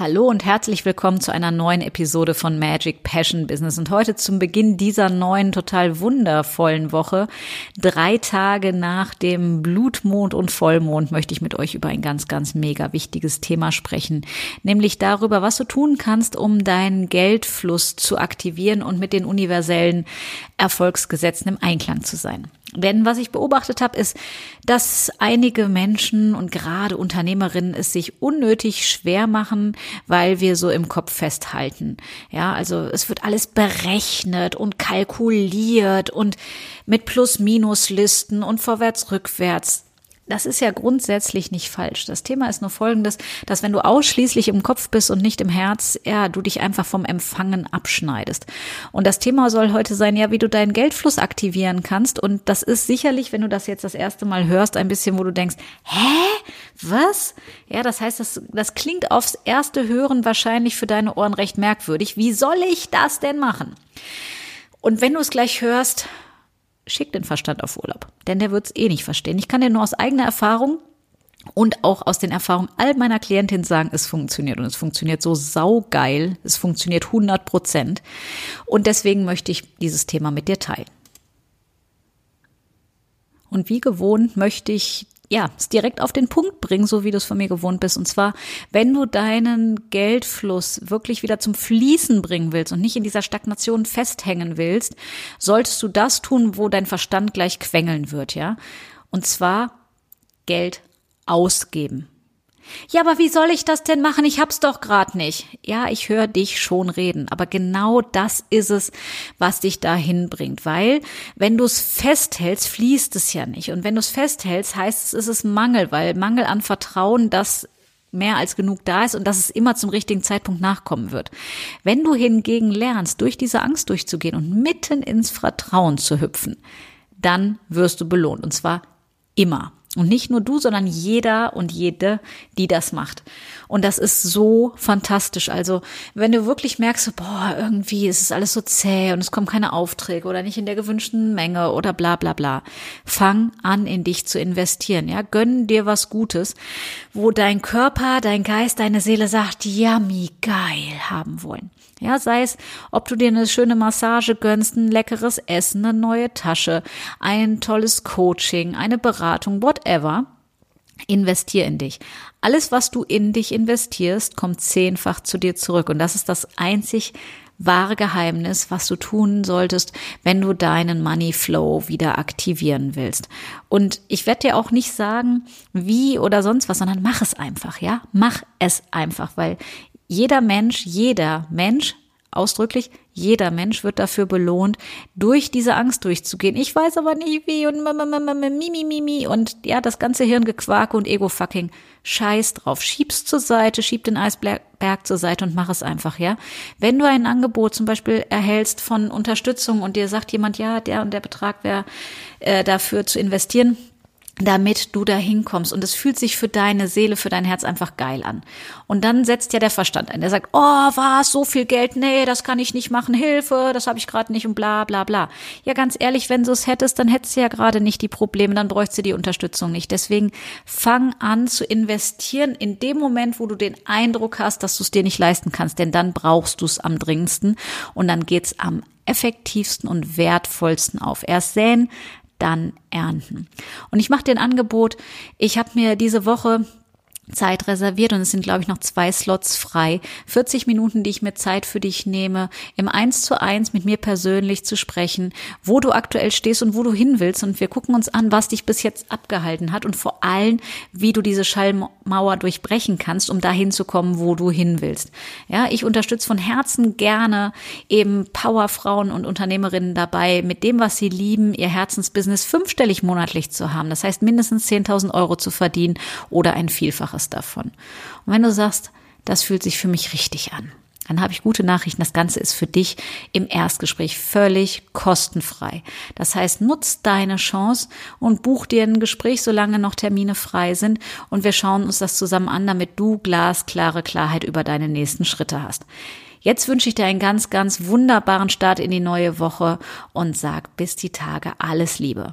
Hallo und herzlich willkommen zu einer neuen Episode von Magic Passion Business. Und heute zum Beginn dieser neuen, total wundervollen Woche, drei Tage nach dem Blutmond und Vollmond, möchte ich mit euch über ein ganz, ganz mega wichtiges Thema sprechen. Nämlich darüber, was du tun kannst, um deinen Geldfluss zu aktivieren und mit den universellen Erfolgsgesetzen im Einklang zu sein. Denn was ich beobachtet habe, ist, dass einige Menschen und gerade Unternehmerinnen es sich unnötig schwer machen, weil wir so im Kopf festhalten. Ja, also es wird alles berechnet und kalkuliert und mit Plus-Minus-Listen und vorwärts-rückwärts. Das ist ja grundsätzlich nicht falsch. Das Thema ist nur folgendes, dass wenn du ausschließlich im Kopf bist und nicht im Herz, ja, du dich einfach vom Empfangen abschneidest. Und das Thema soll heute sein, ja, wie du deinen Geldfluss aktivieren kannst. Und das ist sicherlich, wenn du das jetzt das erste Mal hörst, ein bisschen, wo du denkst, hä? Was? Ja, das heißt, das, das klingt aufs erste Hören wahrscheinlich für deine Ohren recht merkwürdig. Wie soll ich das denn machen? Und wenn du es gleich hörst, schick den Verstand auf Urlaub, denn der wird es eh nicht verstehen. Ich kann dir nur aus eigener Erfahrung und auch aus den Erfahrungen all meiner Klientinnen sagen, es funktioniert und es funktioniert so saugeil, es funktioniert 100 Prozent und deswegen möchte ich dieses Thema mit dir teilen. Und wie gewohnt möchte ich ja, es direkt auf den Punkt bringen, so wie du es von mir gewohnt bist. Und zwar, wenn du deinen Geldfluss wirklich wieder zum Fließen bringen willst und nicht in dieser Stagnation festhängen willst, solltest du das tun, wo dein Verstand gleich quengeln wird, ja? Und zwar Geld ausgeben. Ja, aber wie soll ich das denn machen? Ich hab's doch grad nicht. Ja, ich höre dich schon reden, aber genau das ist es, was dich dahin bringt, weil wenn du es festhältst, fließt es ja nicht und wenn du es festhältst, heißt es, ist es Mangel, weil Mangel an Vertrauen, dass mehr als genug da ist und dass es immer zum richtigen Zeitpunkt nachkommen wird. Wenn du hingegen lernst, durch diese Angst durchzugehen und mitten ins Vertrauen zu hüpfen, dann wirst du belohnt und zwar immer. Und nicht nur du, sondern jeder und jede, die das macht. Und das ist so fantastisch. Also, wenn du wirklich merkst, boah, irgendwie ist es alles so zäh und es kommen keine Aufträge oder nicht in der gewünschten Menge oder bla bla bla, fang an, in dich zu investieren. Ja, gönn dir was Gutes, wo dein Körper, dein Geist, deine Seele sagt, yummy, geil haben wollen. Ja, sei es, ob du dir eine schöne Massage gönnst, ein leckeres Essen, eine neue Tasche, ein tolles Coaching, eine Beratung, whatever. Investier in dich. Alles, was du in dich investierst, kommt zehnfach zu dir zurück. Und das ist das einzig wahre Geheimnis, was du tun solltest, wenn du deinen Money Flow wieder aktivieren willst. Und ich werde dir auch nicht sagen, wie oder sonst was, sondern mach es einfach, ja? Mach es einfach, weil jeder Mensch, jeder Mensch, ausdrücklich, jeder Mensch wird dafür belohnt, durch diese Angst durchzugehen. Ich weiß aber nicht wie und mimi, mimi und ja, das ganze Hirngequake und Ego-Fucking. Scheiß drauf. Schieb's zur Seite, schieb den Eisberg zur Seite und mach es einfach, ja. Wenn du ein Angebot zum Beispiel erhältst von Unterstützung und dir sagt jemand, ja, der und der Betrag wäre äh, dafür zu investieren, damit du da hinkommst. Und es fühlt sich für deine Seele, für dein Herz einfach geil an. Und dann setzt ja der Verstand ein. Der sagt, oh, was, so viel Geld, nee, das kann ich nicht machen, Hilfe, das habe ich gerade nicht und bla bla bla. Ja, ganz ehrlich, wenn du es hättest, dann hättest du ja gerade nicht die Probleme, dann bräuchst du die Unterstützung nicht. Deswegen fang an zu investieren in dem Moment, wo du den Eindruck hast, dass du es dir nicht leisten kannst, denn dann brauchst du es am dringendsten und dann geht's am effektivsten und wertvollsten auf. Erst säen, dann ernten. Und ich mache dir ein Angebot. Ich habe mir diese Woche Zeit reserviert und es sind, glaube ich, noch zwei Slots frei. 40 Minuten, die ich mir Zeit für dich nehme, im Eins zu eins mit mir persönlich zu sprechen, wo du aktuell stehst und wo du hin willst. Und wir gucken uns an, was dich bis jetzt abgehalten hat und vor allem, wie du diese Schallmauer durchbrechen kannst, um dahin zu kommen, wo du hin willst. Ja, ich unterstütze von Herzen gerne eben Powerfrauen und Unternehmerinnen dabei, mit dem, was sie lieben, ihr Herzensbusiness fünfstellig monatlich zu haben. Das heißt, mindestens 10.000 Euro zu verdienen oder ein Vielfaches was davon. Und wenn du sagst, das fühlt sich für mich richtig an. Dann habe ich gute Nachrichten. Das Ganze ist für dich im Erstgespräch völlig kostenfrei. Das heißt, nutz deine Chance und buch dir ein Gespräch, solange noch Termine frei sind. Und wir schauen uns das zusammen an, damit du glasklare Klarheit über deine nächsten Schritte hast. Jetzt wünsche ich dir einen ganz, ganz wunderbaren Start in die neue Woche und sag bis die Tage alles Liebe.